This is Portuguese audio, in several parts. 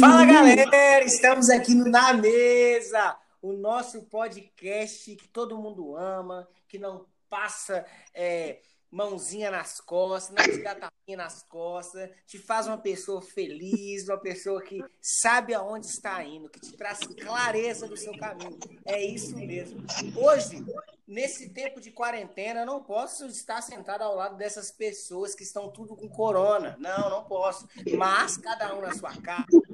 Fala, galera! Estamos aqui no Na Mesa, o nosso podcast que todo mundo ama, que não passa é, mãozinha nas costas, não te dá tapinha nas costas, te faz uma pessoa feliz, uma pessoa que sabe aonde está indo, que te traz clareza do seu caminho. É isso mesmo. Hoje, nesse tempo de quarentena, eu não posso estar sentado ao lado dessas pessoas que estão tudo com corona. Não, não posso. Mas cada um na sua casa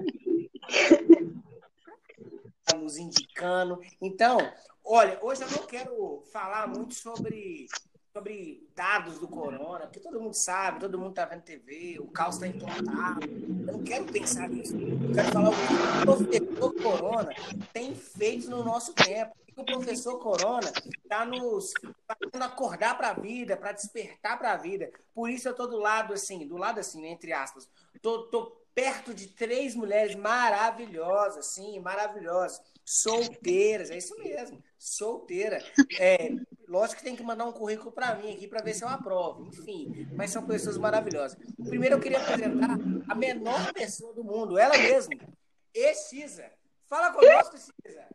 nos indicando. Então, olha, hoje eu não quero falar muito sobre sobre dados do corona, porque todo mundo sabe, todo mundo está vendo TV, o caos está implantado. Eu não quero pensar nisso. Eu quero falar o que o professor corona tem feito no nosso tempo. O professor corona está nos fazendo acordar para a vida, para despertar para a vida. Por isso eu estou do lado assim, do lado assim, entre aspas. Tô, tô perto de três mulheres maravilhosas, sim, maravilhosas solteiras, é isso mesmo, solteira. É, lógico que tem que mandar um currículo para mim aqui para ver se eu aprovo, enfim, mas são pessoas maravilhosas. Primeiro eu queria apresentar a menor pessoa do mundo, ela mesma, Excisa. Fala conosco, Cisa.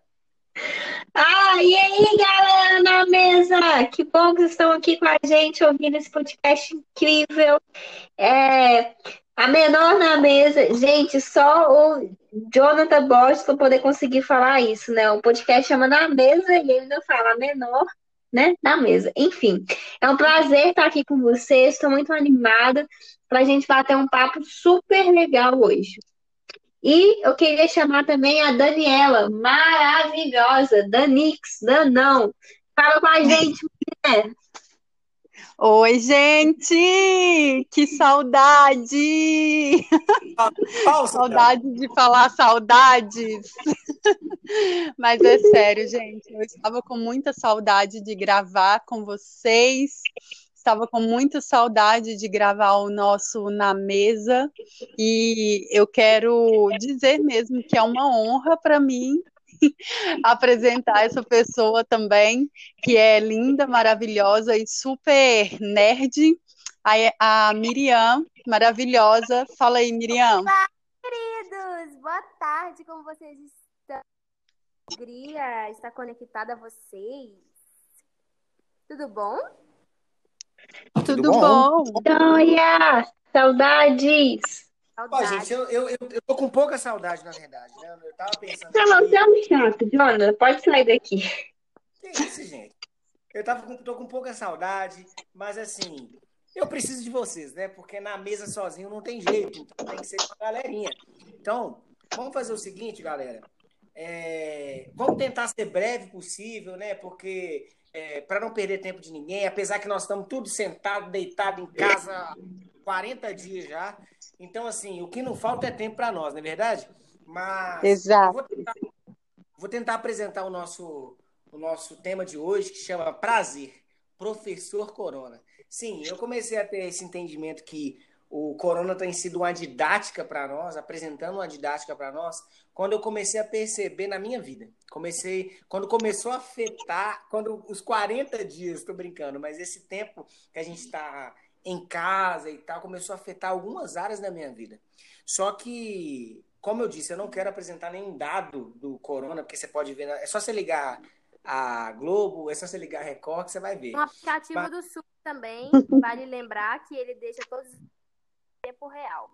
Ah, e aí, galera na mesa? Que bom que estão aqui com a gente ouvindo esse podcast incrível. É, a menor na mesa, gente, só o Jonathan para poder conseguir falar isso, né? O podcast chama Na Mesa e ele ainda fala menor, né? Na mesa. Enfim, é um prazer estar aqui com vocês. Estou muito animada para a gente bater um papo super legal hoje. E eu queria chamar também a Daniela, maravilhosa, Danix, Danão. Fala com a gente, mulher. Oi, gente! Que saudade! saudade de falar saudades. Mas é sério, gente. Eu estava com muita saudade de gravar com vocês. Estava com muita saudade de gravar o nosso Na Mesa. E eu quero dizer mesmo que é uma honra para mim apresentar essa pessoa também, que é linda, maravilhosa e super nerd. A, a Miriam, maravilhosa. Fala aí, Miriam. Olá, queridos! Boa tarde, como vocês estão? Alegria estar conectada a vocês. Tudo bom? Tudo, Tudo bom? bom? Olha, saudades! Ó, gente, eu, eu, eu, tô com pouca saudade, na verdade, né? Eu tava pensando. Não, você é um chato, Jonathan. Pode sair daqui. Que isso, gente? Eu tava com, tô com pouca saudade, mas assim, eu preciso de vocês, né? Porque na mesa sozinho não tem jeito, então tem que ser com a galerinha. Então, vamos fazer o seguinte, galera. É, vamos tentar ser breve possível, né? Porque é, para não perder tempo de ninguém, apesar que nós estamos tudo sentado, deitado em casa 40 dias já. Então, assim, o que não falta é tempo para nós, não é verdade? Mas Exato. Vou tentar, vou tentar apresentar o nosso, o nosso tema de hoje, que chama Prazer, Professor Corona. Sim, eu comecei a ter esse entendimento que o Corona tem sido uma didática para nós, apresentando uma didática para nós, quando eu comecei a perceber na minha vida. Comecei, quando começou a afetar, quando os 40 dias, estou brincando, mas esse tempo que a gente está em casa e tal, começou a afetar algumas áreas da minha vida. Só que, como eu disse, eu não quero apresentar nenhum dado do corona, porque você pode ver, é só você ligar a Globo, é só você ligar a Record que você vai ver. Um aplicativo Mas... do Sul também, vale lembrar que ele deixa todos em tempo real.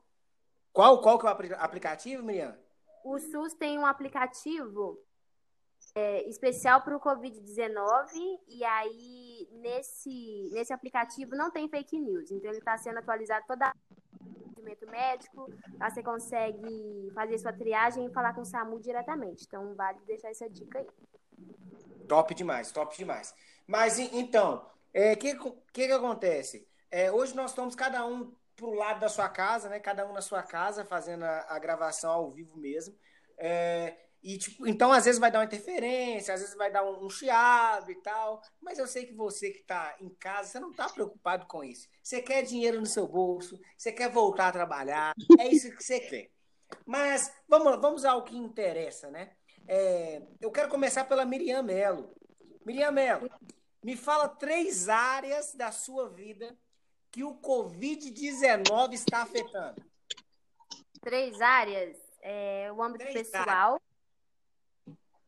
Qual, qual que é o aplicativo, Miriam? O SUS tem um aplicativo é, especial para o Covid-19 e aí nesse, nesse aplicativo não tem fake news, então ele está sendo atualizado toda atendimento médico, lá você consegue fazer sua triagem e falar com o SAMU diretamente. Então vale deixar essa dica aí. Top demais, top demais. Mas então, o é, que, que, que acontece? É, hoje nós estamos cada um pro lado da sua casa, né? Cada um na sua casa, fazendo a, a gravação ao vivo mesmo. É, e, tipo, então, às vezes vai dar uma interferência, às vezes vai dar um, um chiado e tal. Mas eu sei que você que está em casa, você não está preocupado com isso. Você quer dinheiro no seu bolso, você quer voltar a trabalhar, é isso que você quer. Mas vamos, vamos ao que interessa, né? É, eu quero começar pela Miriam Melo. Miriam Melo, me fala três áreas da sua vida que o Covid-19 está afetando. Três áreas? É, o âmbito Três pessoal.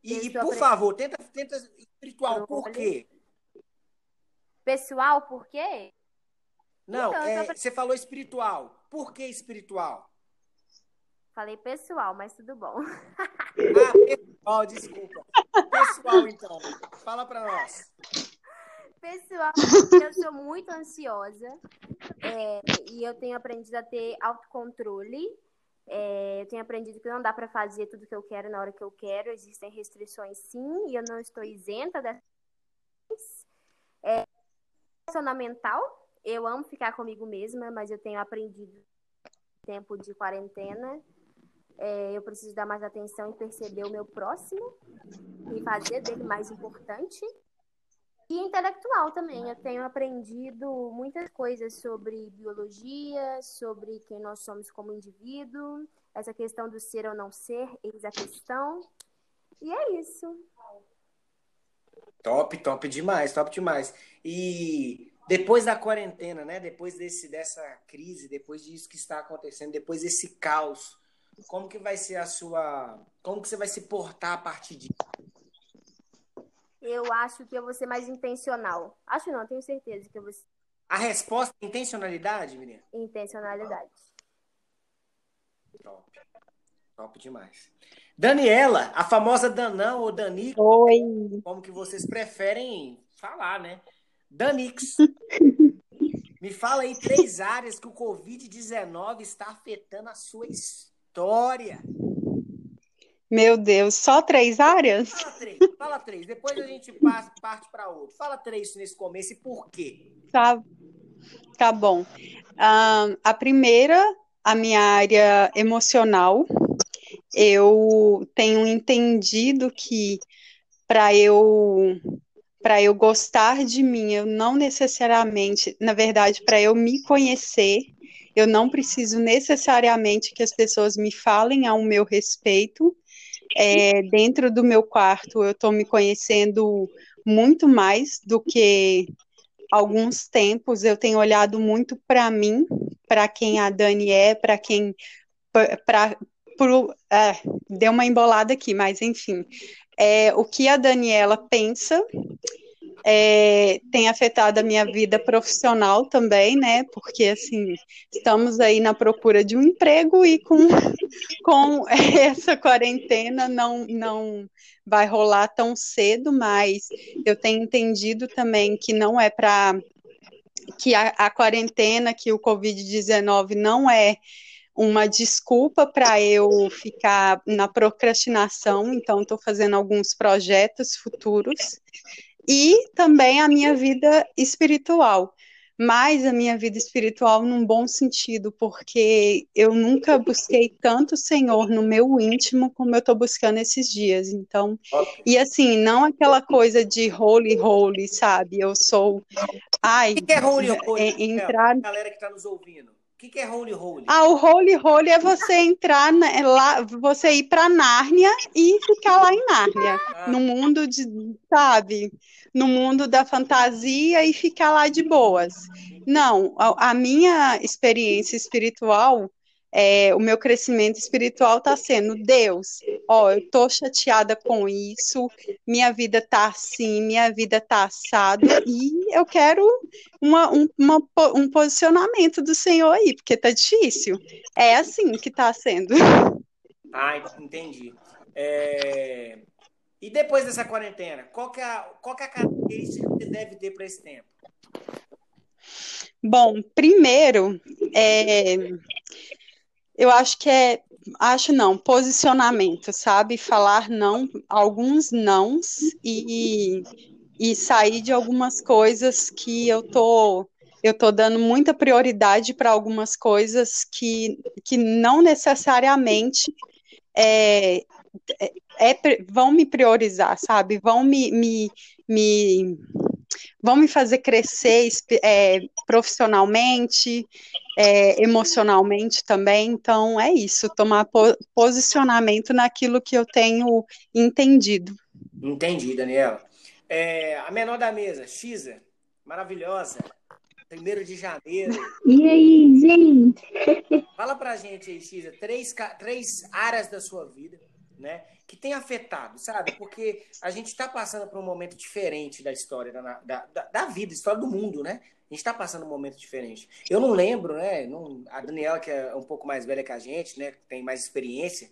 E, e por favor, tenta, tenta espiritual, por quê? Pessoal, por quê? Não, então, é, você falou espiritual. Por que espiritual? Falei pessoal, mas tudo bom. Ah, pessoal, desculpa. Pessoal, então. Fala para nós. Pessoal, eu sou muito ansiosa é, e eu tenho aprendido a ter autocontrole. É, eu tenho aprendido que não dá para fazer tudo que eu quero na hora que eu quero. Existem restrições, sim, e eu não estou isenta dessas. É, mental. Eu amo ficar comigo mesma, mas eu tenho aprendido tempo de quarentena é, eu preciso dar mais atenção e perceber o meu próximo e fazer dele mais importante. E intelectual também. Eu tenho aprendido muitas coisas sobre biologia, sobre quem nós somos como indivíduo, essa questão do ser ou não ser, eis a questão. E é isso. Top, top demais, top demais. E depois da quarentena, né? Depois desse, dessa crise, depois disso que está acontecendo, depois desse caos, como que vai ser a sua. Como que você vai se portar a partir disso? Eu acho que eu vou ser mais intencional. Acho não, tenho certeza que eu vou ser. A resposta é intencionalidade, menina? Intencionalidade. Top. Top demais. Daniela, a famosa Danão ou Danix. Oi. Como que vocês preferem falar, né? Danix. Me fala aí três áreas que o Covid-19 está afetando a sua história. Meu Deus, só três áreas? Fala três, fala três. Depois a gente parte para outro. Fala três nesse começo e por quê? Tá, tá bom. A primeira, a minha área emocional. Eu tenho entendido que para eu para eu gostar de mim, eu não necessariamente, na verdade, para eu me conhecer, eu não preciso necessariamente que as pessoas me falem ao meu respeito. É, dentro do meu quarto, eu estou me conhecendo muito mais do que alguns tempos. Eu tenho olhado muito para mim, para quem a Dani é, para quem. Pra, pro, é, deu uma embolada aqui, mas enfim. É, o que a Daniela pensa é, tem afetado a minha vida profissional também, né? Porque assim estamos aí na procura de um emprego e com, com essa quarentena não não vai rolar tão cedo, mas eu tenho entendido também que não é para que a, a quarentena, que o Covid-19 não é uma desculpa para eu ficar na procrastinação, então estou fazendo alguns projetos futuros e também a minha vida espiritual. Mas a minha vida espiritual num bom sentido, porque eu nunca busquei tanto o Senhor no meu íntimo como eu estou buscando esses dias. Então, e assim, não aquela coisa de holy, holy, sabe? Eu sou. Ai, o que é holy, holy? É, entrar... Galera que está nos ouvindo. O que, que, é holy holy? Ah, o holy holy é você entrar na, é lá, você ir para Nárnia e ficar lá em Nárnia, ah. no mundo de, sabe, no mundo da fantasia e ficar lá de boas. Não, a, a minha experiência espiritual é, o meu crescimento espiritual está sendo Deus, ó, eu tô chateada com isso, minha vida tá assim, minha vida tá assada, e eu quero uma, um, uma, um posicionamento do Senhor aí, porque tá difícil. É assim que tá sendo. Ah, entendi. É... E depois dessa quarentena, qual que é a, qual que é a característica que você deve ter para esse tempo? Bom, primeiro, é, eu acho que é, acho não, posicionamento, sabe? Falar não, alguns nãos e, e sair de algumas coisas que eu tô eu tô dando muita prioridade para algumas coisas que, que não necessariamente é, é, é, vão me priorizar, sabe? Vão me, me, me vão me fazer crescer é, profissionalmente, é, emocionalmente também. Então, é isso, tomar po posicionamento naquilo que eu tenho entendido. Entendi, Daniela. É, a menor da mesa, Xisa, maravilhosa. Primeiro de janeiro. E aí, gente? Fala pra gente aí, Xisa, três, três áreas da sua vida, né? Que tem afetado, sabe? Porque a gente está passando por um momento diferente da história, da, da, da vida, história do mundo, né? A gente está passando um momento diferente. Eu não lembro, né? Não, a Daniela, que é um pouco mais velha que a gente, né? Tem mais experiência.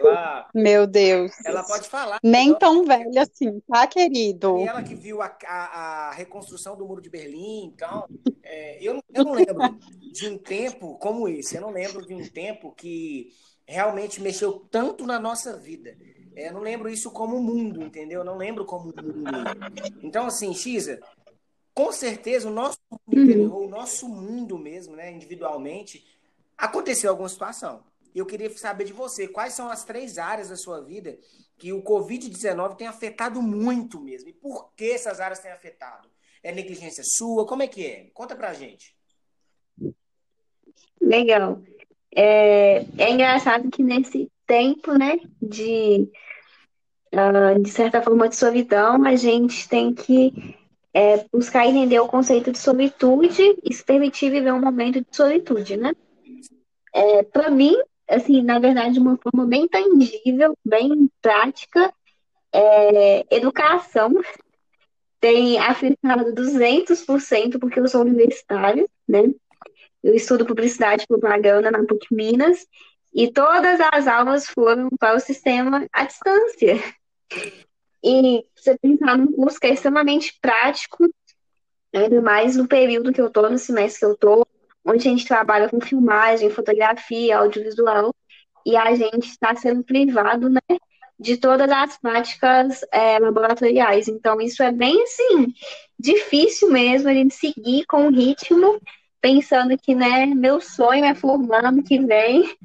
Ela, Meu Deus. Ela pode falar. Nem então, tão velha assim, tá, querido? Daniela que viu a, a, a reconstrução do Muro de Berlim, então. É, eu, eu não lembro de um tempo como esse. Eu não lembro de um tempo que realmente mexeu tanto na nossa vida. É, eu não lembro isso como mundo, entendeu? Eu não lembro como mundo. Então, assim, Xisa, com certeza o nosso mundo uhum. interior, o nosso mundo mesmo, né, individualmente, aconteceu alguma situação. Eu queria saber de você, quais são as três áreas da sua vida que o Covid-19 tem afetado muito mesmo? E por que essas áreas têm afetado? É negligência sua? Como é que é? Conta pra gente. Legal. É, é engraçado que nesse tempo, né, de, uh, de certa forma de solidão, a gente tem que é buscar entender o conceito de solitude e se permitir viver um momento de solitude, né? É, para mim, assim, na verdade, de uma forma bem tangível, bem prática, é, educação tem afetado 200% porque eu sou universitária, né? Eu estudo publicidade e propaganda na PUC Minas e todas as aulas foram para o sistema à distância. E você pensar num curso que é extremamente prático, ainda mais no período que eu estou, no semestre que eu estou, onde a gente trabalha com filmagem, fotografia, audiovisual, e a gente está sendo privado, né, de todas as práticas é, laboratoriais. Então, isso é bem, assim, difícil mesmo a gente seguir com o ritmo, pensando que, né, meu sonho é formar ano que vem,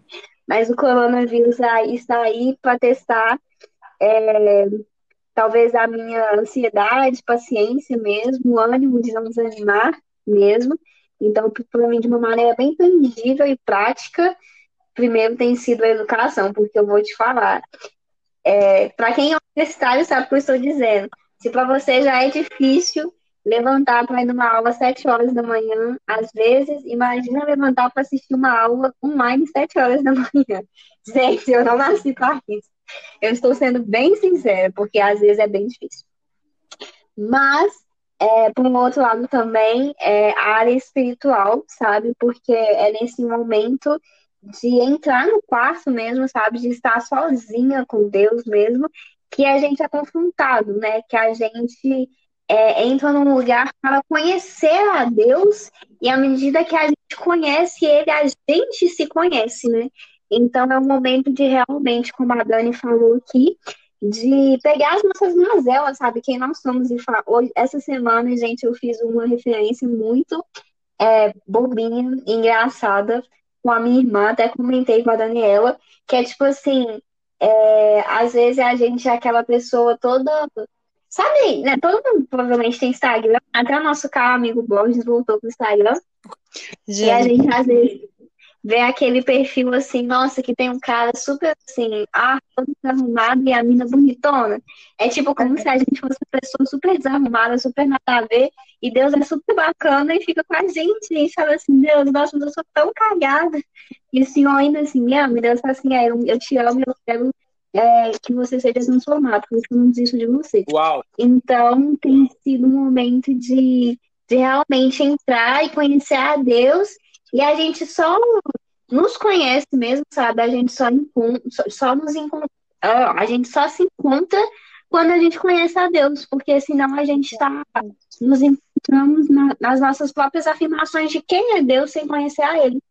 mas o coronavírus está aí para testar é, talvez a minha ansiedade, paciência mesmo, ânimo de não desanimar mesmo. Então, para mim, de uma maneira bem tangível e prática, primeiro tem sido a educação, porque eu vou te falar. É, para quem é universitário sabe o que eu estou dizendo. Se para você já é difícil levantar para ir numa aula às 7 horas da manhã, às vezes, imagina levantar para assistir uma aula online às 7 horas da manhã. Gente, eu não nasci para isso. Eu estou sendo bem sincera, porque às vezes é bem difícil. Mas, é, por um outro lado também, é a área espiritual, sabe? Porque é nesse momento de entrar no quarto mesmo, sabe? De estar sozinha com Deus mesmo, que a gente é confrontado, né? Que a gente é, entra num lugar para conhecer a Deus, e à medida que a gente conhece Ele, a gente se conhece, né? Então é um momento de realmente, como a Dani falou aqui, de pegar as nossas mazelas, sabe? Quem nós somos. E Hoje, essa semana, gente, eu fiz uma referência muito é, bobinha, engraçada com a minha irmã, até comentei com a Daniela, que é tipo assim, é, às vezes a gente é aquela pessoa toda. Sabe, né? Todo mundo provavelmente tem Instagram. Até o nosso caro amigo Borges voltou pro Instagram. Gente. E a gente, às vezes, ver aquele perfil assim, nossa, que tem um cara super assim, ah, todo desarrumado e a mina bonitona. É tipo como se a gente fosse uma pessoa super desarrumada, super nada a ver, e Deus é super bacana e fica com a gente, e fala assim, Deus, nossa, mas eu sou tão cagada. E o Senhor ainda assim, me ama, Deus fala assim, é, eu, eu te amo, eu quero é, que você seja transformado, por isso eu não desisto de você. Uau. Então tem sido um momento de, de realmente entrar e conhecer a Deus e a gente só nos conhece mesmo, sabe? A gente só, só, só nos encontra, a gente só se encontra quando a gente conhece a Deus, porque senão a gente está nos encontramos na, nas nossas próprias afirmações de quem é Deus sem conhecer a Ele.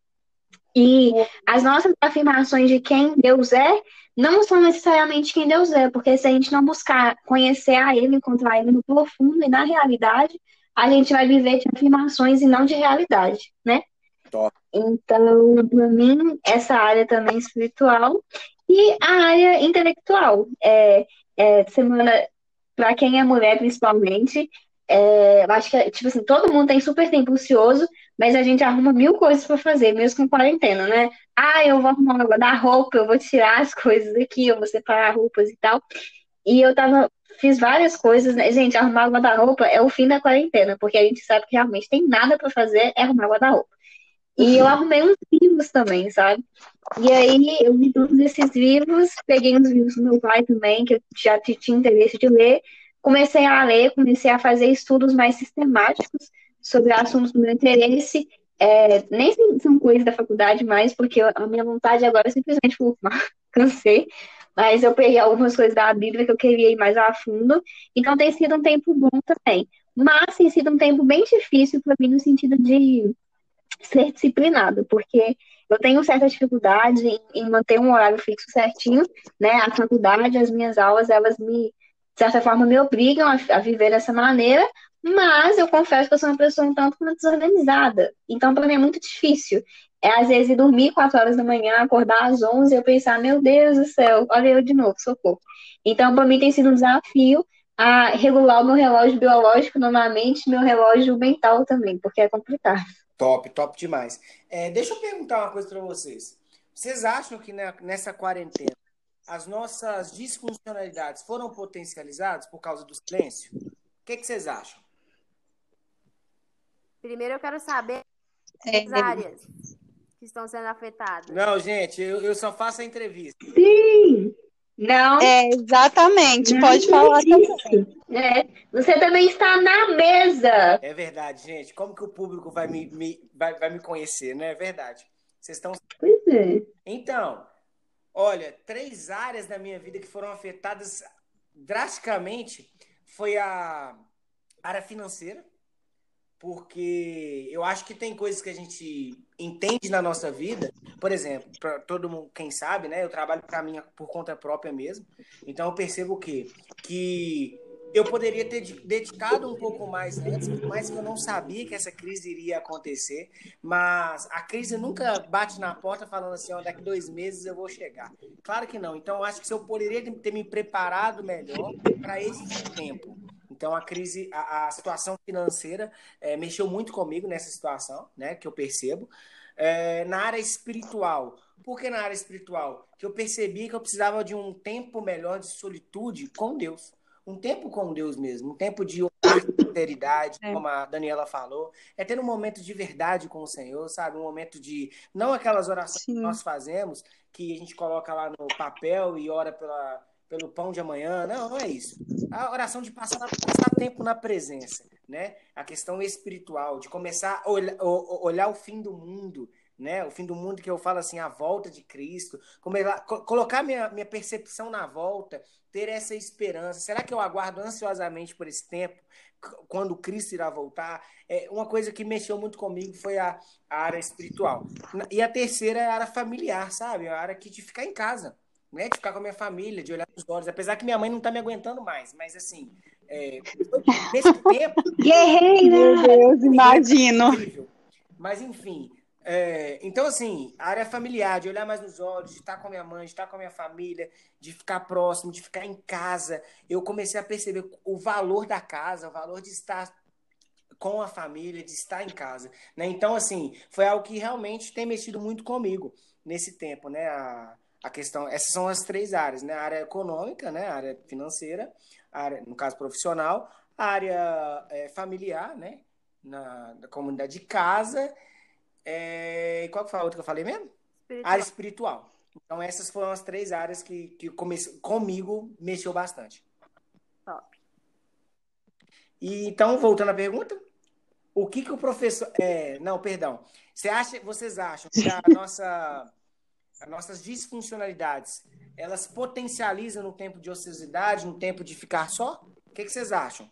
E as nossas afirmações de quem Deus é não são necessariamente quem Deus é, porque se a gente não buscar conhecer a Ele, encontrar Ele no profundo e na realidade, a gente vai viver de afirmações e não de realidade, né? Top. Então, para mim, essa área também espiritual e a área intelectual. É, é semana, para quem é mulher, principalmente, é, eu acho que, tipo assim, todo mundo tem super tempo ocioso, mas a gente arruma mil coisas para fazer, mesmo com quarentena, né? Ah, eu vou arrumar, vou dar roupa, eu vou tirar as coisas aqui, eu vou separar roupas e tal. E eu tava, fiz várias coisas, né? Gente, arrumar guarda-roupa é o fim da quarentena, porque a gente sabe que realmente tem nada para fazer, é arrumar guarda-roupa. E eu arrumei uns livros livros também, sabe? E aí eu li todos esses livros, peguei os livros do meu pai também, que eu já tinha interesse de ler, comecei a ler, comecei a fazer estudos mais sistemáticos sobre assuntos do meu interesse. É, nem são coisas da faculdade mais, porque a minha vontade agora é simplesmente fumar, cansei. Mas eu peguei algumas coisas da Bíblia que eu queria ir mais a fundo. Então tem sido um tempo bom também. Mas tem sido um tempo bem difícil para mim no sentido de ser disciplinado, porque eu tenho certa dificuldade em, em, manter um horário fixo certinho, né? A faculdade, as minhas aulas, elas me, de certa forma, me obrigam a, a viver dessa maneira, mas eu confesso que eu sou uma pessoa um tanto desorganizada. Então, para mim é muito difícil. É, às vezes, dormir 4 horas da manhã, acordar às 11 e eu pensar, meu Deus do céu, olha eu de novo, socorro. Então, para mim tem sido um desafio a regular o meu relógio biológico novamente, meu relógio mental também, porque é complicado. Top, top demais. É, deixa eu perguntar uma coisa para vocês. Vocês acham que nessa quarentena as nossas disfuncionalidades foram potencializadas por causa do silêncio? O que, que vocês acham? Primeiro eu quero saber é, as áreas que estão sendo afetadas. Não, gente, eu, eu só faço a entrevista. Sim! Não. É, exatamente, não pode falar também. É, você também está na mesa. É verdade, gente. Como que o público vai me, me vai, vai me conhecer, né? É verdade. Vocês estão. Pois é. Então, olha, três áreas da minha vida que foram afetadas drasticamente foi a área financeira, porque eu acho que tem coisas que a gente entende na nossa vida. Por exemplo, para todo mundo, quem sabe, né? Eu trabalho para mim por conta própria mesmo. Então eu percebo o quê? Que eu poderia ter dedicado um pouco mais antes, mas eu não sabia que essa crise iria acontecer. Mas a crise nunca bate na porta falando assim, ó, daqui dois meses eu vou chegar. Claro que não. Então eu acho que eu poderia ter me preparado melhor para esse tempo. Então a crise, a, a situação financeira é, mexeu muito comigo nessa situação, né? Que eu percebo. É, na área espiritual. Por que na área espiritual? Que eu percebi que eu precisava de um tempo melhor de solitude com Deus. Um tempo com Deus mesmo, um tempo de sinceridade, é. como a Daniela falou, é ter um momento de verdade com o Senhor, sabe? Um momento de. Não aquelas orações Sim. que nós fazemos, que a gente coloca lá no papel e ora pela, pelo pão de amanhã. Não, não é isso. A oração de passar, passar tempo na presença, né? A questão espiritual, de começar a olhar, olhar o fim do mundo, né? O fim do mundo que eu falo assim, a volta de Cristo, colocar minha, minha percepção na volta, ter essa esperança. Será que eu aguardo ansiosamente por esse tempo, quando Cristo irá voltar? É, uma coisa que mexeu muito comigo foi a, a área espiritual. E a terceira é a área familiar, sabe? A área que de ficar em casa né, de ficar com a minha família, de olhar nos olhos, apesar que minha mãe não está me aguentando mais, mas assim, é, nesse tempo. Guerreira! Meu Deus, imagino. Mas enfim, é, então assim, a área familiar, de olhar mais nos olhos, de estar com a minha mãe, de estar com a minha família, de ficar próximo, de ficar em casa, eu comecei a perceber o valor da casa, o valor de estar com a família, de estar em casa, né? Então assim, foi algo que realmente tem mexido muito comigo nesse tempo, né? A, a questão, essas são as três áreas, né? A área econômica, né? A área financeira, área, no caso profissional, a área é, familiar, né? Na, na, comunidade de casa. É, qual que foi a outra que eu falei mesmo? Espiritual. Área espiritual. Então, essas foram as três áreas que, que comece, comigo mexeu bastante. Top. E, então, voltando à pergunta, o que, que o professor. É, não, perdão. Você acha, vocês acham que a nossa as nossas disfuncionalidades, elas potencializam no tempo de ociosidade, no tempo de ficar só? O que, que vocês acham?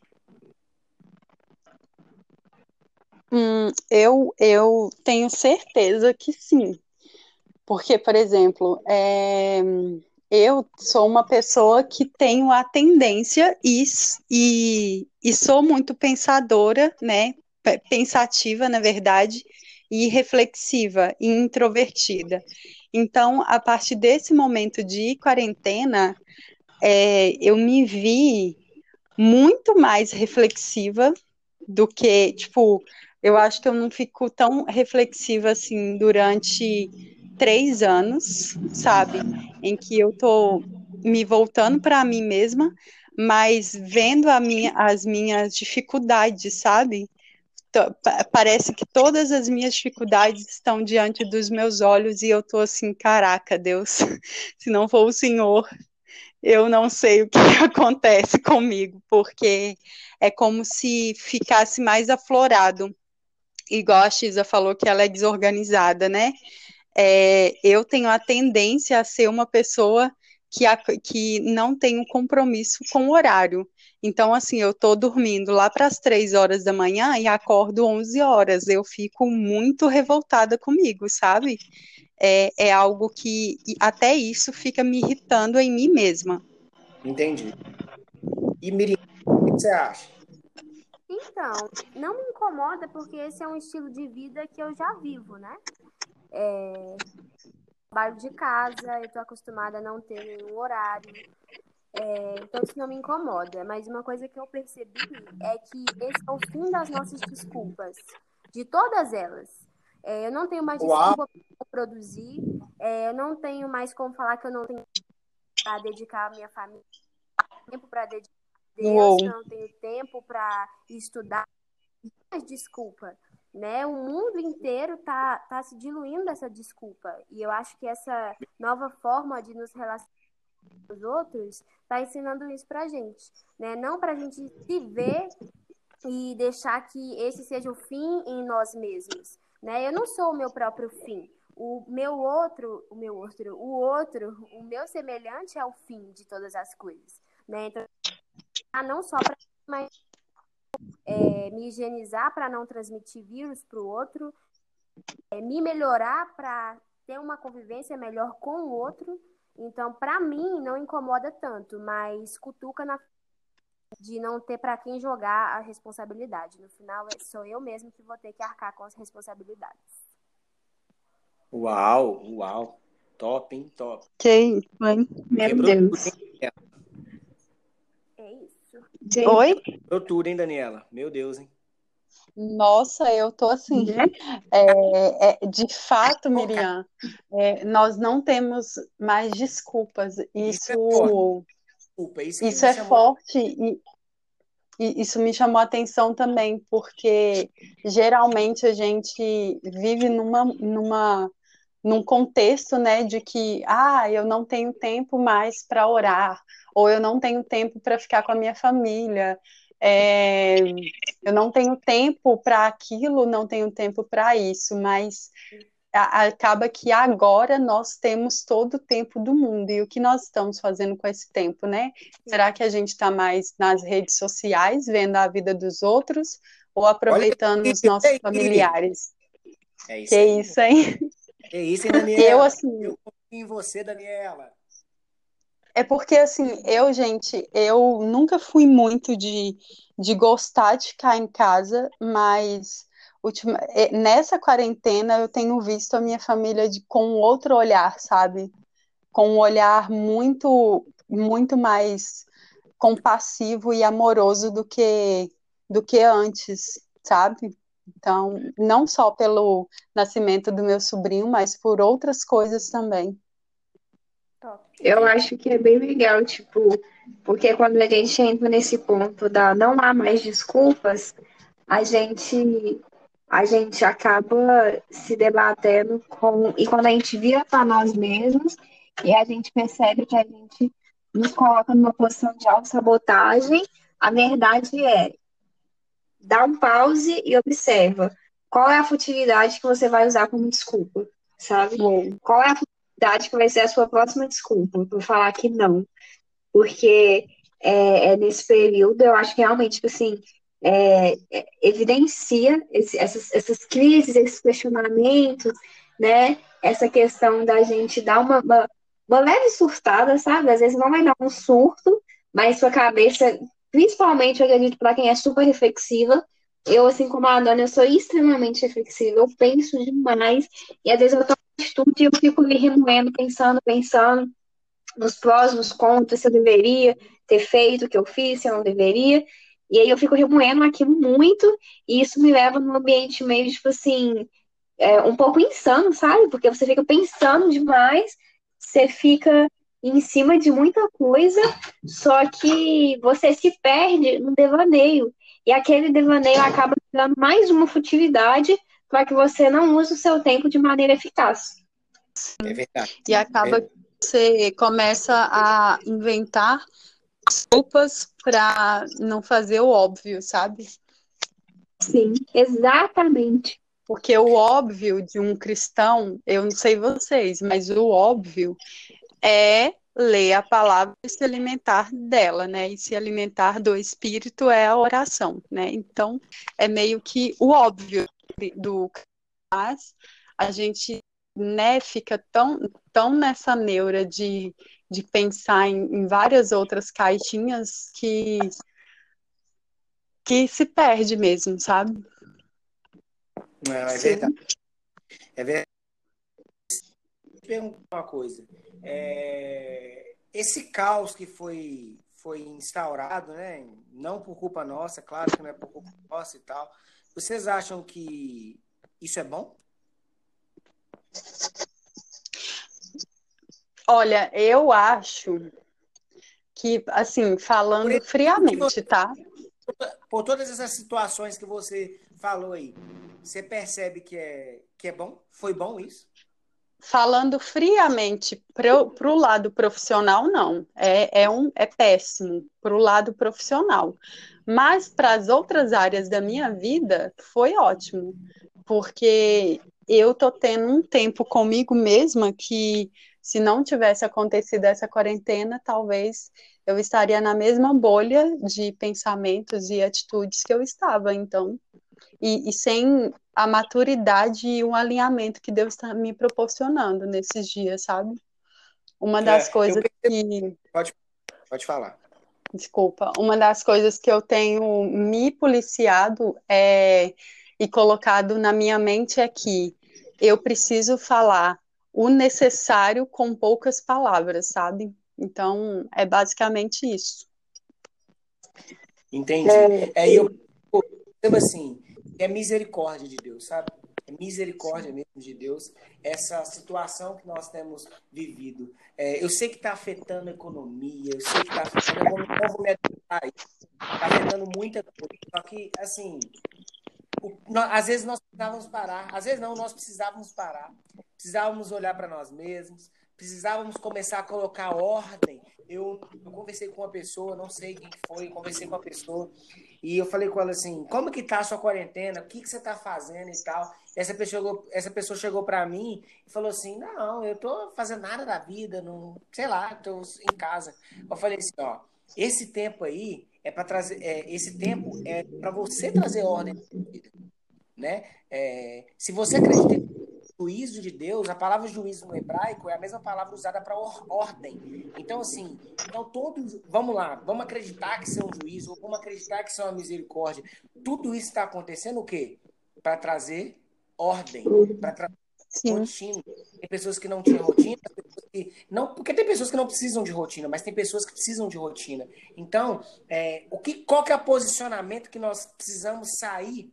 Hum, eu, eu tenho certeza que sim. Porque, por exemplo, é, eu sou uma pessoa que tenho a tendência e, e, e sou muito pensadora, né? Pensativa, na verdade, e reflexiva e introvertida. Então, a partir desse momento de quarentena, é, eu me vi muito mais reflexiva do que, tipo, eu acho que eu não fico tão reflexiva assim durante três anos, sabe? Em que eu tô me voltando para mim mesma, mas vendo minha, as minhas dificuldades, sabe? Parece que todas as minhas dificuldades estão diante dos meus olhos e eu tô assim, caraca, Deus, se não for o Senhor, eu não sei o que acontece comigo, porque é como se ficasse mais aflorado. Igual a Xisa falou que ela é desorganizada, né? É, eu tenho a tendência a ser uma pessoa que, a, que não tem um compromisso com o horário. Então, assim, eu tô dormindo lá para as três horas da manhã e acordo 11 horas. Eu fico muito revoltada comigo, sabe? É, é algo que até isso fica me irritando em mim mesma. Entendi. E Miriam, o que você acha? Então, não me incomoda porque esse é um estilo de vida que eu já vivo, né? É... Trabalho de casa, eu tô acostumada a não ter nenhum horário. É, então isso não me incomoda, mas uma coisa que eu percebi é que esse é o fim das nossas desculpas, de todas elas. É, eu não tenho mais desculpa para produzir, é, eu não tenho mais como falar que eu não tenho para dedicar a minha família, tempo para dedicar a Deus, Uou. não tenho tempo para estudar. Mas desculpa, né? O mundo inteiro tá, tá se diluindo essa desculpa. E eu acho que essa nova forma de nos relacionar com os outros está ensinando isso para a gente, né? Não para a gente se ver e deixar que esse seja o fim em nós mesmos, né? Eu não sou o meu próprio fim. O meu outro, o meu outro, o outro, o meu semelhante é o fim de todas as coisas, né? Então, não só para mas é, me higienizar para não transmitir vírus para o outro, é, me melhorar para ter uma convivência melhor com o outro então, para mim, não incomoda tanto, mas cutuca na de não ter para quem jogar a responsabilidade. No final, é sou eu mesmo que vou ter que arcar com as responsabilidades. Uau, uau. Top, hein? Top. Que mãe. Meu Quebrou Deus. Hein, é isso. Oi? Quebrou tudo, hein, Daniela? Meu Deus, hein? Nossa, eu tô assim. Né? É, é, de fato, Miriam, é, nós não temos mais desculpas. Isso, isso é, isso, isso é forte e, e, isso me chamou a atenção também, porque geralmente a gente vive numa, numa, num contexto né, de que ah, eu não tenho tempo mais para orar, ou eu não tenho tempo para ficar com a minha família é, eu não tenho tempo para aquilo, não tenho tempo para isso, mas a, acaba que agora nós temos todo o tempo do mundo. E o que nós estamos fazendo com esse tempo, né? Será que a gente está mais nas redes sociais, vendo a vida dos outros, ou aproveitando os nossos familiares? É isso, que aí. isso, hein? É isso, hein, Daniela? Eu, assim... Eu em você, Daniela. É porque, assim, eu, gente, eu nunca fui muito de, de gostar de ficar em casa, mas ultima, é, nessa quarentena eu tenho visto a minha família de, com outro olhar, sabe? Com um olhar muito, muito mais compassivo e amoroso do que, do que antes, sabe? Então, não só pelo nascimento do meu sobrinho, mas por outras coisas também. Eu acho que é bem legal, tipo, porque quando a gente entra nesse ponto da não há mais desculpas, a gente a gente acaba se debatendo com e quando a gente vira para nós mesmos e a gente percebe que a gente nos coloca numa posição de autossabotagem, a verdade é dá um pause e observa qual é a futilidade que você vai usar como desculpa, sabe? Qual é a que vai ser a sua próxima desculpa por falar que não. Porque é, é nesse período, eu acho que realmente, tipo assim, é, é, evidencia esse, essas, essas crises, esses questionamentos, né? Essa questão da gente dar uma, uma, uma leve surtada, sabe? Às vezes não vai dar um surto, mas sua cabeça, principalmente, eu acredito, para quem é super reflexiva, eu, assim como a Dona, eu sou extremamente reflexiva, eu penso demais, e às vezes eu tô estudo e eu fico me remoendo, pensando, pensando nos prós, nos contras, se eu deveria ter feito o que eu fiz, se eu não deveria. E aí eu fico remoendo aquilo muito, e isso me leva num ambiente meio, tipo assim, é, um pouco insano, sabe? Porque você fica pensando demais, você fica em cima de muita coisa, só que você se perde no devaneio. E aquele devaneio acaba dando mais uma futilidade para que você não use o seu tempo de maneira eficaz. É verdade. E acaba é. que você começa a inventar desculpas para não fazer o óbvio, sabe? Sim, exatamente. Porque o óbvio de um cristão, eu não sei vocês, mas o óbvio é ler a palavra e se alimentar dela, né? E se alimentar do espírito é a oração, né? Então, é meio que o óbvio do mas a gente né, fica tão, tão nessa neura de, de pensar em, em várias outras caixinhas que que se perde mesmo, sabe? Não, é Sim. verdade. É verdade. Perguntar uma coisa. É... Esse caos que foi, foi instaurado, né? Não por culpa nossa, claro que não é por culpa nossa e tal. Vocês acham que isso é bom? Olha, eu acho que, assim, falando friamente, você, tá? Por todas essas situações que você falou aí, você percebe que é, que é bom? Foi bom isso? Falando friamente para o lado profissional, não. É, é, um, é péssimo para o lado profissional. Mas para as outras áreas da minha vida, foi ótimo. Porque eu tô tendo um tempo comigo mesma que se não tivesse acontecido essa quarentena, talvez eu estaria na mesma bolha de pensamentos e atitudes que eu estava. Então, e, e sem a maturidade e o alinhamento que Deus está me proporcionando nesses dias, sabe? Uma das é, coisas que. Pode, pode falar. Desculpa. Uma das coisas que eu tenho me policiado é, e colocado na minha mente é que eu preciso falar o necessário com poucas palavras, sabe? Então, é basicamente isso. Entendi. É, é eu percebo assim, é misericórdia de Deus, sabe? É misericórdia mesmo de Deus essa situação que nós temos vivido. É, eu sei que está afetando a economia, eu sei que está afetando, eu não vou me adiantar está afetando muita coisa. Só que, assim, às vezes nós precisávamos parar, às vezes não, nós precisávamos parar, precisávamos olhar para nós mesmos, precisávamos começar a colocar ordem. Eu, eu conversei com uma pessoa, não sei quem foi, conversei com a pessoa e eu falei com ela assim: como que tá a sua quarentena? O que, que você tá fazendo e tal? Essa pessoa chegou, essa pessoa chegou para mim e falou assim: não, eu tô fazendo nada da vida, não, sei lá, tô em casa. Eu falei assim: ó, esse tempo aí é para trazer, é, esse tempo é para você trazer ordem na vida, né? É, se você acredita juízo de Deus, a palavra juízo no hebraico é a mesma palavra usada para ordem. Então, assim, então todos, vamos lá, vamos acreditar que isso é um juízo, vamos acreditar que isso é uma misericórdia. Tudo isso está acontecendo o quê? Para trazer ordem, para trazer rotina. Tem pessoas que não tinham rotina, que, não, porque tem pessoas que não precisam de rotina, mas tem pessoas que precisam de rotina. Então, é, o que, qual que é o posicionamento que nós precisamos sair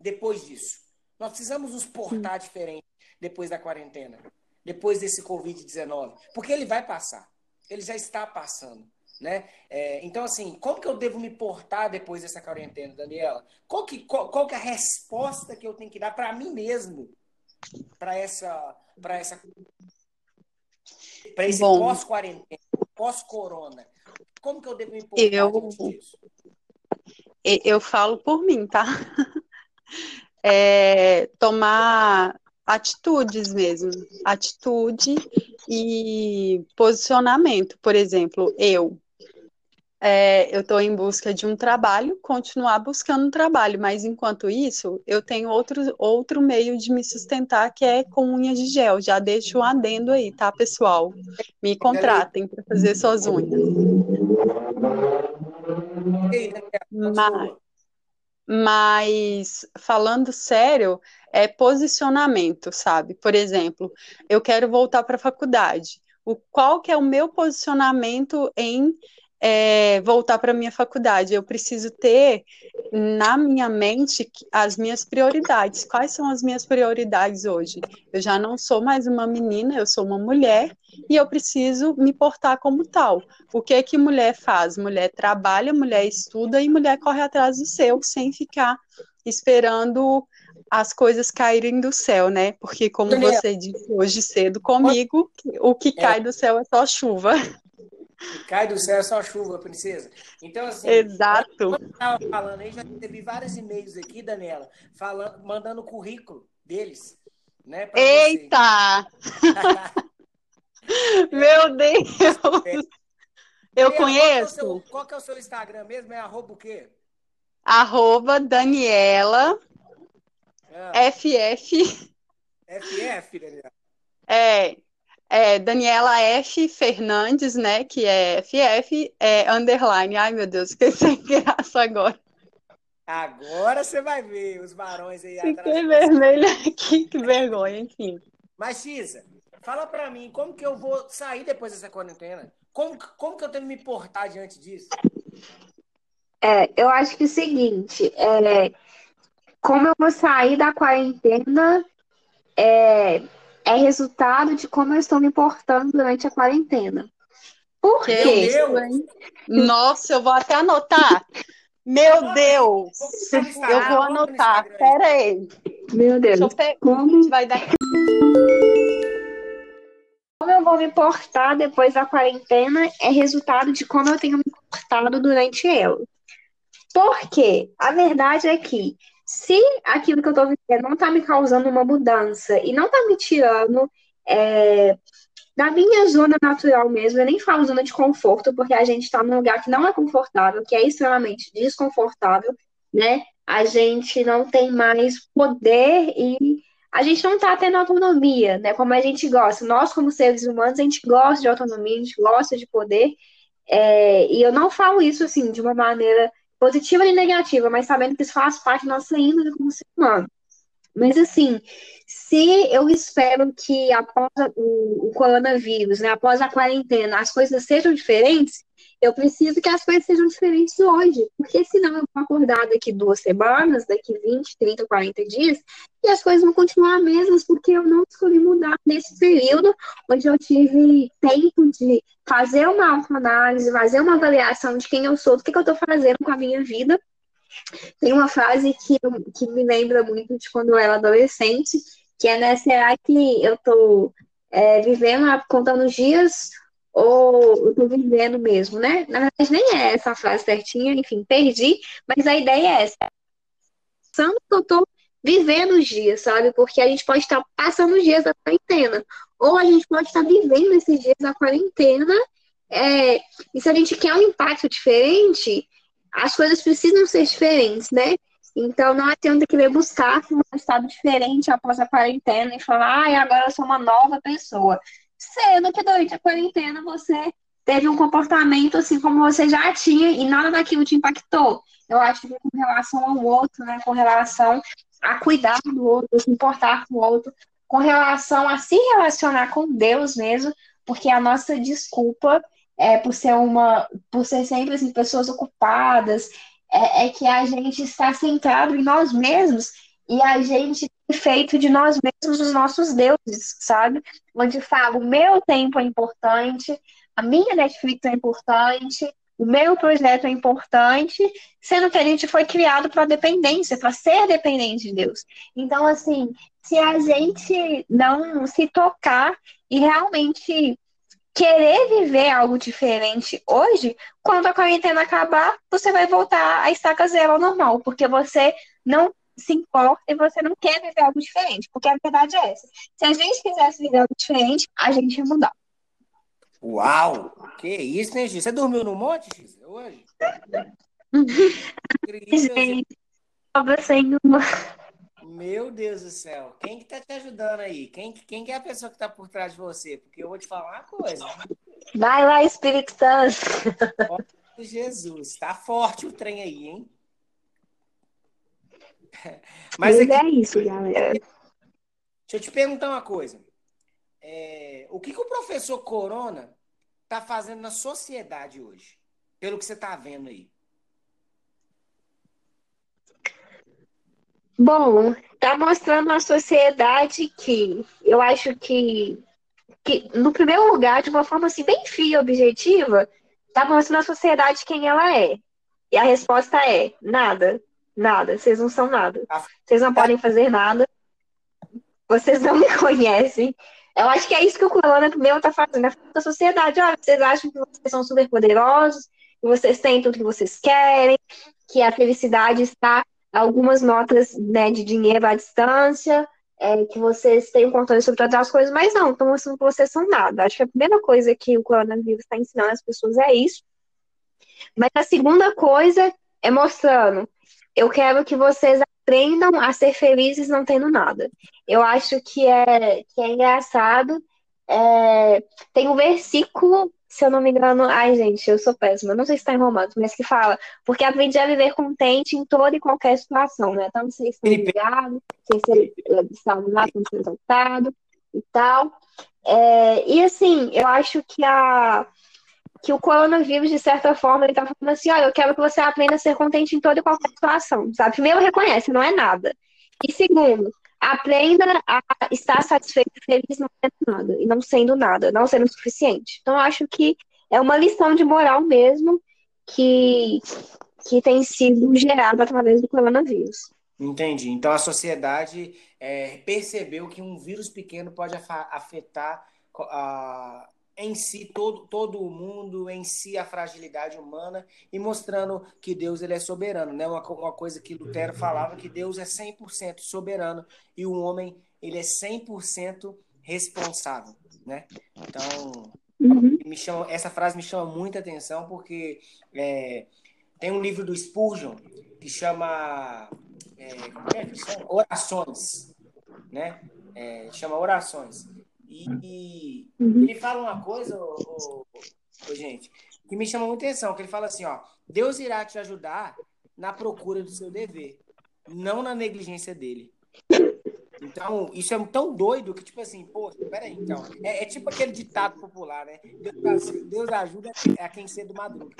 depois disso? Nós precisamos nos portar Sim. diferente depois da quarentena, depois desse Covid-19, porque ele vai passar, ele já está passando. Né? É, então, assim, como que eu devo me portar depois dessa quarentena, Daniela? Qual que, qual, qual que é a resposta que eu tenho que dar para mim mesmo para essa, para essa, para esse pós-quarentena, pós-corona? Como que eu devo me portar eu, disso? Eu falo por mim, tá? É, tomar atitudes mesmo, atitude e posicionamento. Por exemplo, eu é, eu estou em busca de um trabalho, continuar buscando um trabalho, mas enquanto isso, eu tenho outro, outro meio de me sustentar que é com unha de gel. Já deixo um adendo aí, tá, pessoal? Me contratem para fazer suas unhas. Mas, mas falando sério, é posicionamento, sabe? Por exemplo, eu quero voltar para a faculdade. O qual que é o meu posicionamento em é, voltar para a minha faculdade? Eu preciso ter na minha mente as minhas prioridades. Quais são as minhas prioridades hoje? Eu já não sou mais uma menina, eu sou uma mulher e eu preciso me portar como tal. O que que mulher faz? Mulher trabalha, mulher estuda e mulher corre atrás do seu, sem ficar esperando as coisas caírem do céu, né? Porque, como Daniel. você disse hoje cedo comigo, o que é. cai do céu é só chuva. Que cai do céu é só chuva, princesa. Então, assim. Exato. Eu estava falando aí, já recebi vários e-mails aqui, Daniela, falando, mandando o currículo deles. Né, Eita! Meu Deus! Eu conheço. Qual, é seu, qual que é o seu Instagram mesmo? É arroba o quê? Arroba Daniela é. FF. FF, Daniela. É, é, Daniela F. Fernandes, né? Que é FF, é underline. Ai, meu Deus, esqueci a graça agora. Agora você vai ver os barões aí Fiquei atrás. vermelho aqui, que vergonha, enfim. Mas, Xisa, fala pra mim, como que eu vou sair depois dessa quarentena? Como, como que eu tenho que me portar diante disso? É, eu acho que é o seguinte, é, como eu vou sair da quarentena é, é resultado de como eu estou me portando durante a quarentena. Por quê? Nossa, eu vou até anotar. Meu Deus! Eu vou anotar. Pera aí. Meu Deus. Como... Vai dar... Como eu vou me portar depois da quarentena é resultado de como eu tenho me portado durante ela. Por quê? A verdade é que se aquilo que eu estou vivendo não está me causando uma mudança e não está me tirando é, da minha zona natural mesmo, eu nem falo zona de conforto, porque a gente está num lugar que não é confortável, que é extremamente desconfortável, né? A gente não tem mais poder e a gente não está tendo autonomia, né? Como a gente gosta. Nós, como seres humanos, a gente gosta de autonomia, a gente gosta de poder. É, e eu não falo isso assim de uma maneira positiva e negativa, mas sabendo que isso faz parte da nossa índole como ser humano. Mas assim, se eu espero que após o, o, coronavírus, né, após a quarentena, as coisas sejam diferentes, eu preciso que as coisas sejam diferentes hoje, porque senão eu vou acordar daqui duas semanas, daqui 20, 30, 40 dias, e as coisas vão continuar mesmas, porque eu não escolhi mudar nesse período onde eu tive tempo de fazer uma autoanálise, fazer uma avaliação de quem eu sou, do que, que eu estou fazendo com a minha vida. Tem uma frase que, que me lembra muito de quando eu era adolescente, que é, né, será que eu estou é, vivendo, contando os dias ou eu tô vivendo mesmo, né? Na verdade, nem é essa frase certinha, enfim, perdi, mas a ideia é essa. Pensando que eu tô vivendo os dias, sabe? Porque a gente pode estar passando os dias da quarentena, ou a gente pode estar vivendo esses dias da quarentena, é, e se a gente quer um impacto diferente, as coisas precisam ser diferentes, né? Então não adianta querer buscar um estado diferente após a quarentena e falar, ah, agora eu sou uma nova pessoa sendo que durante a quarentena você teve um comportamento assim como você já tinha e nada daquilo te impactou. Eu acho que com relação ao outro, né, com relação a cuidar do outro, se importar com o outro, com relação a se relacionar com Deus mesmo, porque a nossa desculpa é por ser uma, por ser sempre assim, pessoas ocupadas, é, é que a gente está centrado em nós mesmos e a gente feito de nós mesmos os nossos deuses, sabe? Onde fala, o meu tempo é importante, a minha Netflix é importante, o meu projeto é importante, sendo que a gente foi criado para dependência, para ser dependente de Deus. Então, assim, se a gente não se tocar e realmente querer viver algo diferente hoje, quando a quarentena acabar, você vai voltar a estaca zero ao normal, porque você não se importa e você não quer viver algo diferente, porque a verdade é essa. Se a gente quisesse viver algo diferente, a gente ia mudar. Uau! Que isso, né, Gis? Você dormiu no monte, Gis, hoje? gente, Meu Deus do céu. Quem que tá te ajudando aí? Quem, quem que é a pessoa que tá por trás de você? Porque eu vou te falar uma coisa. Vai lá, Espírito Santo. Jesus, tá forte o trem aí, hein? Mas aqui, é isso, galera. Deixa eu te perguntar uma coisa. É, o que, que o professor Corona está fazendo na sociedade hoje? Pelo que você está vendo aí. Bom, está mostrando a sociedade que eu acho que que, no primeiro lugar, de uma forma assim, bem fria, objetiva, está mostrando a sociedade quem ela é. E a resposta é nada, nada. Vocês não são nada. Vocês não podem fazer nada. Vocês não me conhecem. Eu acho que é isso que o Corona primeiro está fazendo, é a sociedade. Olha, vocês acham que vocês são super poderosos, que vocês têm tudo que vocês querem, que a felicidade está algumas notas né, de dinheiro à distância, é, que vocês têm controle sobre todas as coisas, mas não, estão mostrando que vocês são nada. Acho que a primeira coisa que o coronavírus está ensinando as pessoas é isso. Mas a segunda coisa é mostrando, eu quero que vocês aprendam a ser felizes não tendo nada. Eu acho que é, que é engraçado. É, tem um versículo se eu não me engano, ai gente, eu sou péssima, não sei se está em Romanos, mas que fala, porque aprendi a viver contente em toda e qualquer situação, né? Tanto ser ligado, sem ser salvado, sem ser exaltado e tal. É, e assim, eu acho que a que o coronavírus, de certa forma, ele tá falando assim, olha, eu quero que você aprenda a ser contente em toda e qualquer situação, sabe? Primeiro, reconhece, não é nada. E segundo, aprenda a estar satisfeito e feliz não sendo nada, e não sendo nada, não sendo suficiente. Então, acho que é uma lição de moral mesmo que, que tem sido gerada através do coronavírus. Entendi. Então, a sociedade é, percebeu que um vírus pequeno pode afetar a, em si todo, todo o mundo, em si a fragilidade humana e mostrando que Deus ele é soberano, né? Uma, uma coisa que Lutero falava que Deus é 100% soberano e o homem ele é 100% responsável, né? Então, uhum. me chama, essa frase me chama muita atenção porque é, tem um livro do Spurgeon que chama, é, como é que? Orações, né? É, chama Orações. E, uhum. ele fala uma coisa, ô, ô, ô, gente, que me chama muita atenção, que ele fala assim, ó, Deus irá te ajudar na procura do seu dever, não na negligência dele. Então, isso é tão doido que, tipo assim, pô, peraí, então. É, é tipo aquele ditado popular, né? Deus, Deus ajuda a quem cedo madruga,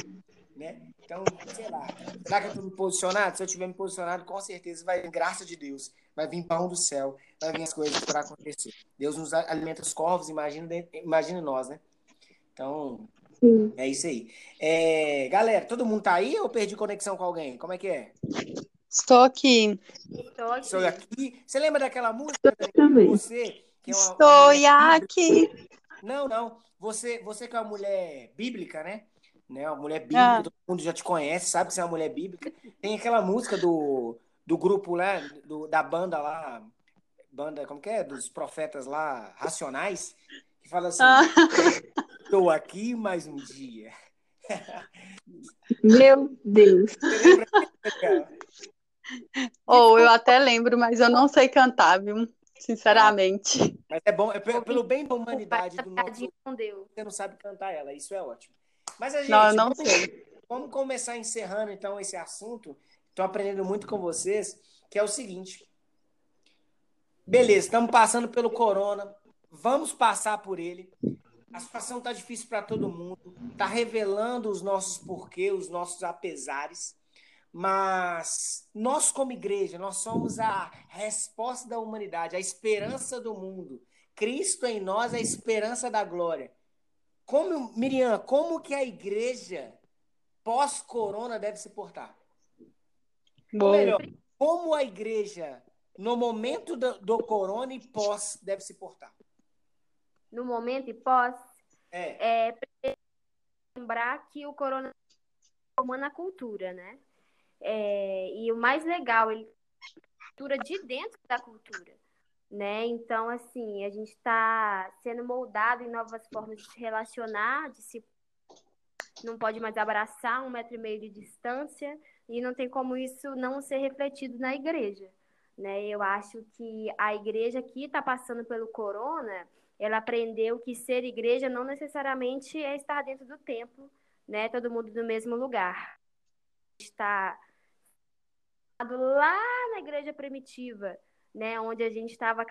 né? Então, sei lá. Será que eu tô me posicionado? Se eu tiver me posicionado, com certeza vai, graça de Deus, vai vir pão do céu, vai vir as coisas para acontecer. Deus nos alimenta os corvos, imagina, imagina nós, né? Então, Sim. é isso aí. É, galera, todo mundo tá aí ou perdi conexão com alguém? Como é que é? Estou aqui. Estou aqui. Estou aqui. Você lembra daquela música? Também. Você, que é uma, Estou uma aqui. Não, não. Você, você que é uma mulher bíblica, né? Né? Uma mulher bíblica, ah. todo mundo já te conhece, sabe que você é uma mulher bíblica. Tem aquela música do, do grupo lá, do, da banda lá, banda, como que é? Dos profetas lá, racionais, que fala assim: ah. Estou aqui mais um dia. Meu Deus. Ou oh, eu até lembro, mas eu não sei cantar, viu? Sinceramente. Mas é bom, é pelo bem da humanidade do nosso. Você não sabe cantar ela, isso é ótimo. Mas a gente. Não, eu não vamos, sei. Vamos começar encerrando então esse assunto. Estou aprendendo muito com vocês, que é o seguinte. Beleza, estamos passando pelo corona. Vamos passar por ele. A situação está difícil para todo mundo. Está revelando os nossos porquês, os nossos apesares. Mas nós, como igreja, nós somos a resposta da humanidade, a esperança do mundo. Cristo em nós é a esperança da glória. Como, Miriam, como que a igreja pós-corona deve se portar? Bom. Ou melhor, como a igreja, no momento do, do corona e pós, deve se portar? No momento e pós? É. é lembrar que o corona formando a cultura, né? É, e o mais legal, ele cultura de dentro da cultura, né? Então, assim, a gente está sendo moldado em novas formas de se relacionar, de se não pode mais abraçar um metro e meio de distância e não tem como isso não ser refletido na igreja, né? Eu acho que a igreja que está passando pelo corona, ela aprendeu que ser igreja não necessariamente é estar dentro do templo, né? Todo mundo no mesmo lugar. Está lá na igreja primitiva, né, onde a gente estava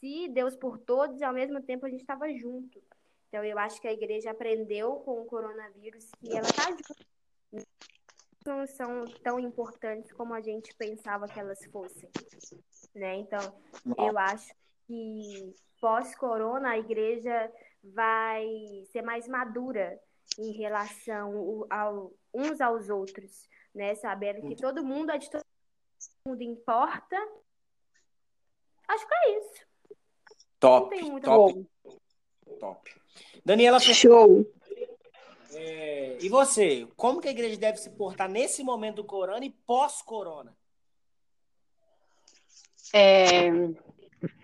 se Deus por todos e ao mesmo tempo a gente estava junto. Então eu acho que a igreja aprendeu com o coronavírus que ela está junto. Não são tão importantes como a gente pensava que elas fossem, né? Então eu acho que pós-corona a igreja vai ser mais madura em relação ao, uns aos outros, né? Sabendo que todo mundo todo mundo importa. Acho que é isso. Top, top, top. Daniela, show. É, e você, como que a igreja deve se portar nesse momento do corona e pós-corona? É,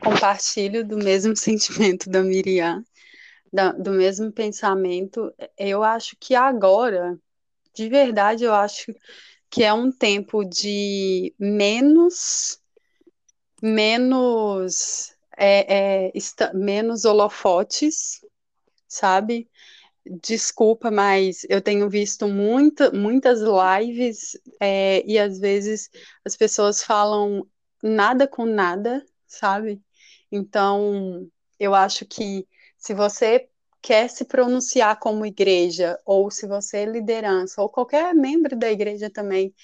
compartilho do mesmo sentimento da Miriam, da, do mesmo pensamento. Eu acho que agora, de verdade, eu acho que é um tempo de menos, menos, é, é, menos holofotes, sabe? Desculpa, mas eu tenho visto muita, muitas lives é, e às vezes as pessoas falam nada com nada, sabe? Então, eu acho que se você quer se pronunciar como igreja, ou se você é liderança, ou qualquer membro da igreja também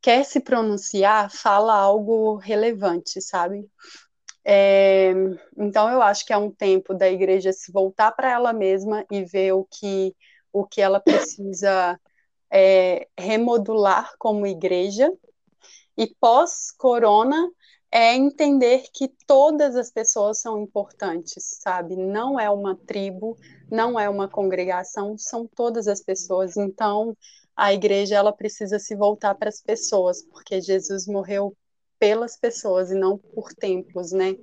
quer se pronunciar, fala algo relevante, sabe? É, então eu acho que é um tempo da igreja se voltar para ela mesma e ver o que o que ela precisa é, remodular como igreja e pós-corona é entender que todas as pessoas são importantes, sabe? Não é uma tribo, não é uma congregação, são todas as pessoas. Então, a igreja ela precisa se voltar para as pessoas, porque Jesus morreu pelas pessoas e não por templos, né?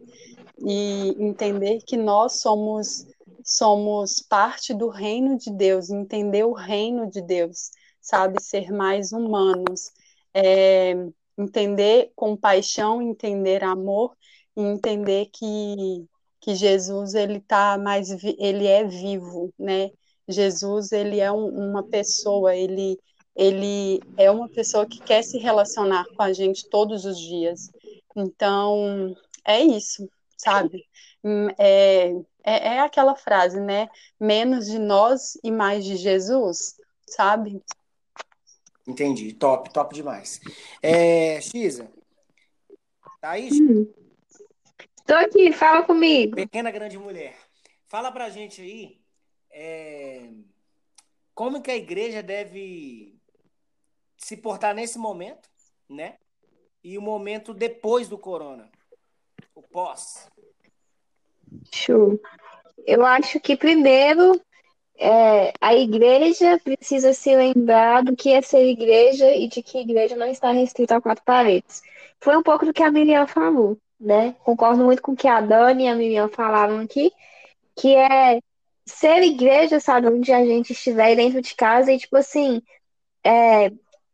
E entender que nós somos somos parte do reino de Deus, entender o reino de Deus, sabe? Ser mais humanos. É, entender compaixão, entender amor e entender que, que Jesus ele tá mais ele é vivo, né? Jesus ele é um, uma pessoa, ele ele é uma pessoa que quer se relacionar com a gente todos os dias. Então é isso, sabe? Hum, é, é, é aquela frase, né? Menos de nós e mais de Jesus, sabe? Entendi. Top, top demais. É, Xisa, tá aí? Hum. Tô aqui, fala comigo. Pequena grande mulher. Fala pra gente aí é, como que a igreja deve se portar nesse momento, né? E o momento depois do corona, o pós. Show. Eu acho que primeiro é, a igreja precisa se lembrar do que é ser igreja e de que igreja não está restrita a quatro paredes. Foi um pouco do que a Miriam falou, né? Concordo muito com o que a Dani e a Miriam falaram aqui, que é ser igreja, sabe, onde a gente estiver dentro de casa e, tipo assim, é,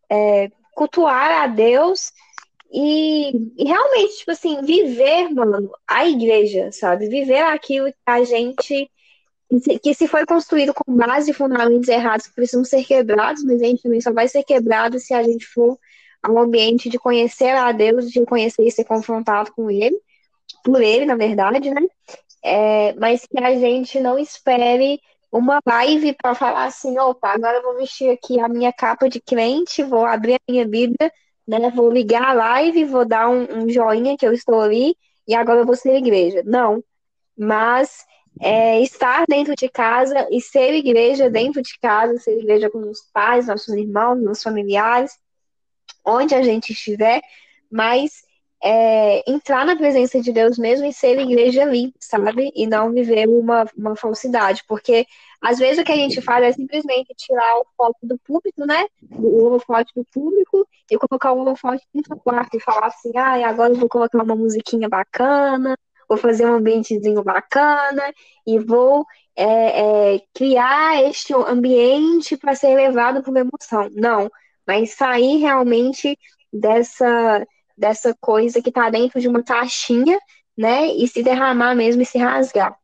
é, cultuar a Deus e, e, realmente, tipo assim, viver, mano, a igreja, sabe? Viver aquilo que a gente que se foi construído com base e fundamentos errados que precisam ser quebrados, mas a gente também só vai ser quebrado se a gente for ao ambiente de conhecer a Deus, de conhecer e ser confrontado com Ele, por Ele, na verdade, né? É, mas que a gente não espere uma live para falar assim, opa, agora eu vou vestir aqui a minha capa de crente, vou abrir a minha Bíblia, né? Vou ligar a live, vou dar um, um joinha que eu estou ali e agora eu vou ser igreja. Não. Mas é, estar dentro de casa e ser igreja dentro de casa, ser igreja com os pais, nossos irmãos, nossos familiares, onde a gente estiver, mas é, entrar na presença de Deus mesmo e ser igreja ali, sabe? E não viver uma, uma falsidade, porque às vezes o que a gente faz é simplesmente tirar o foco do público, né? O holofote do público e colocar o holofote dentro do quarto e falar assim, ah, agora eu vou colocar uma musiquinha bacana, vou fazer um ambientezinho bacana e vou é, é, criar este ambiente para ser levado por uma emoção. Não, mas sair realmente dessa, dessa coisa que está dentro de uma caixinha, né? E se derramar mesmo e se rasgar.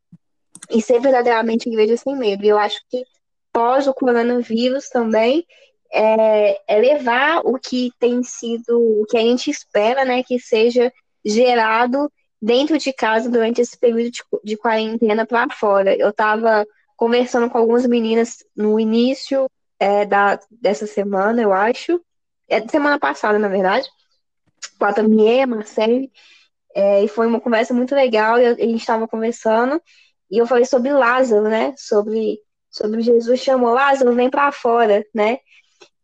E ser verdadeiramente igreja sem medo. E eu acho que pós o coronavírus também é, é levar o que tem sido, o que a gente espera, né? Que seja gerado dentro de casa durante esse período de, de quarentena para fora. Eu estava conversando com algumas meninas no início é, da, dessa semana, eu acho. É semana passada, na verdade. Com a Tamie, Marcele. É, e foi uma conversa muito legal, e a gente estava conversando, e eu falei sobre Lázaro, né? Sobre, sobre Jesus chamou Lázaro, vem para fora, né?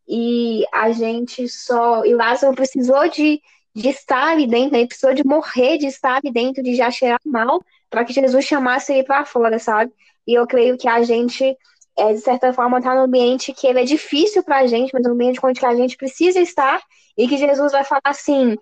E a gente só. E Lázaro precisou de, de estar ali dentro, né? ele precisou de morrer, de estar ali dentro, de já cheirar mal, para que Jesus chamasse ele para fora, sabe? E eu creio que a gente, é, de certa forma, está no ambiente que ele é difícil para a gente, mas no ambiente onde a gente precisa estar, e que Jesus vai falar assim: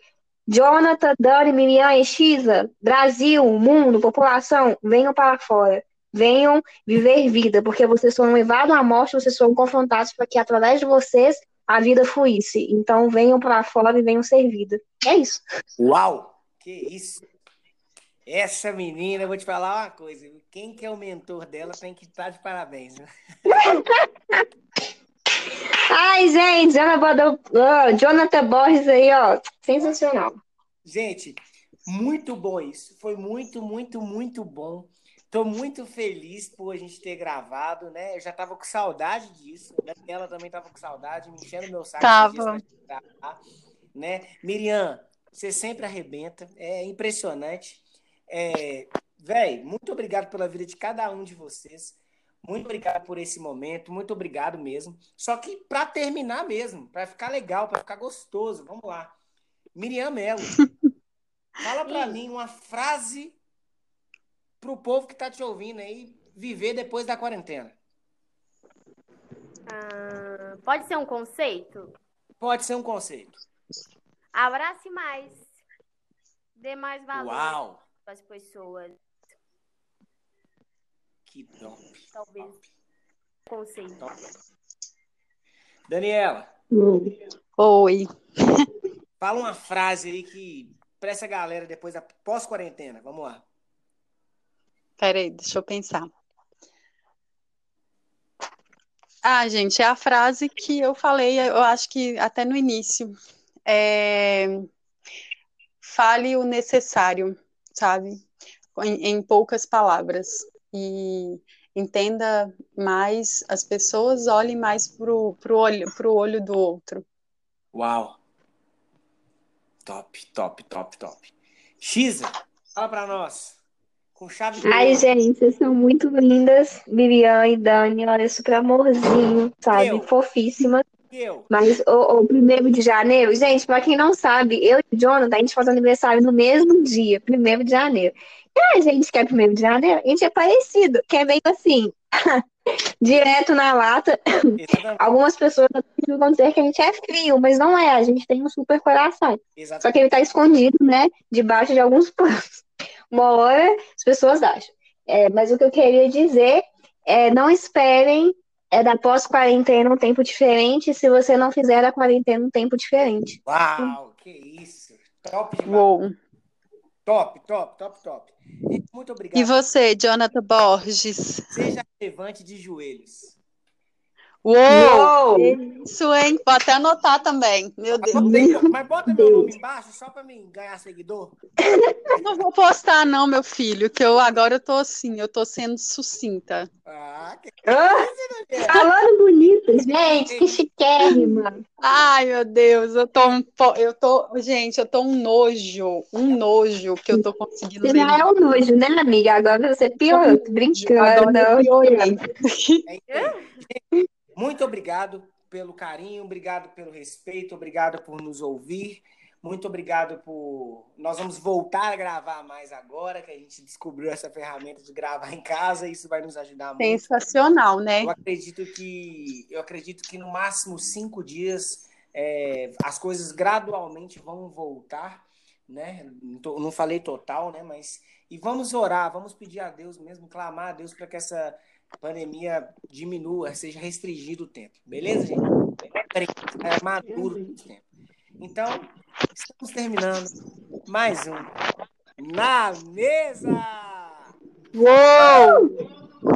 Jonathan, Dani, Miriam e Xisa, Brasil, mundo, população, venham para fora. Venham viver vida, porque vocês foram levados à morte, vocês foram confrontados para que através de vocês a vida fluísse. Então venham para fora e venham ser vida. É isso. Uau! Que isso! Essa menina, eu vou te falar uma coisa. Quem que é o mentor dela tem que estar de parabéns. Né? Ai, gente, Jonathan Borges aí, ó, sensacional. Gente, muito bom isso. Foi muito, muito, muito bom. Tô muito feliz por a gente ter gravado, né? Eu já tava com saudade disso. Ela também tava com saudade, me enchendo meu saco. Tava. Gravar, né? Miriam, você sempre arrebenta. É impressionante. É, Véi, muito obrigado pela vida de cada um de vocês. Muito obrigado por esse momento, muito obrigado mesmo. Só que para terminar mesmo, para ficar legal, para ficar gostoso, vamos lá. Miriam Mello, fala para mim uma frase para o povo que está te ouvindo aí viver depois da quarentena. Ah, pode ser um conceito? Pode ser um conceito. Abrace mais. Dê mais valor Uau. Para as pessoas. Que top. Talvez. Top. Conceito. top. Daniela. Oi. Fala uma frase aí que para essa galera depois da pós-quarentena. Vamos lá. Peraí, deixa eu pensar. Ah, gente, é a frase que eu falei, eu acho que até no início. É... Fale o necessário, sabe? Em, em poucas palavras e entenda mais as pessoas, olhem mais pro, pro, olho, pro olho do outro. Uau! Top, top, top, top. Xisa, fala pra nós. Com chave de Ai, gente, vocês são muito lindas. Miriam e Dani, olha, super amorzinho, sabe? Eu. Fofíssima. Eu. Mas o, o primeiro de janeiro, gente, pra quem não sabe, eu e o Jonathan, a gente faz aniversário no mesmo dia, primeiro de janeiro. E a gente que é primeiro de janeiro, a gente é parecido, que é meio assim, direto na lata. Exatamente. Algumas pessoas vão dizer que a gente é frio, mas não é, a gente tem um super coração. Só Exatamente. que ele tá escondido, né, debaixo de alguns panos. Uma hora as pessoas acham. É, mas o que eu queria dizer é não esperem é da pós-quarentena um tempo diferente se você não fizer da quarentena um tempo diferente. Uau, que isso. Top demais. Uou. Top, top, top, top. E muito obrigado. E você, Jonathan Borges? Seja levante de joelhos. Uou! Isso, hein? Vou até anotar também. Meu Deus. Mas bota meu nome embaixo só pra mim ganhar seguidor. Não vou postar, não, meu filho, que eu agora eu tô assim, eu tô sendo sucinta. Ah, que Ah, falando bonito, gente, que chiquérrima. Ai, meu Deus, eu tô um po... eu tô, gente, eu tô um nojo, um nojo que eu tô conseguindo Você já é um nojo, né, amiga? Agora você piorou, tô brincando. Agora eu piorei. Muito obrigado pelo carinho, obrigado pelo respeito, obrigado por nos ouvir. Muito obrigado por. Nós vamos voltar a gravar mais agora, que a gente descobriu essa ferramenta de gravar em casa, isso vai nos ajudar muito. Sensacional, né? Eu acredito que eu acredito que no máximo cinco dias é, as coisas gradualmente vão voltar, né? Não falei total, né? Mas e vamos orar, vamos pedir a Deus mesmo, clamar a Deus para que essa pandemia diminua, seja restringido o tempo, beleza, gente? É maduro o tempo. Então estamos terminando mais um na mesa. Uou!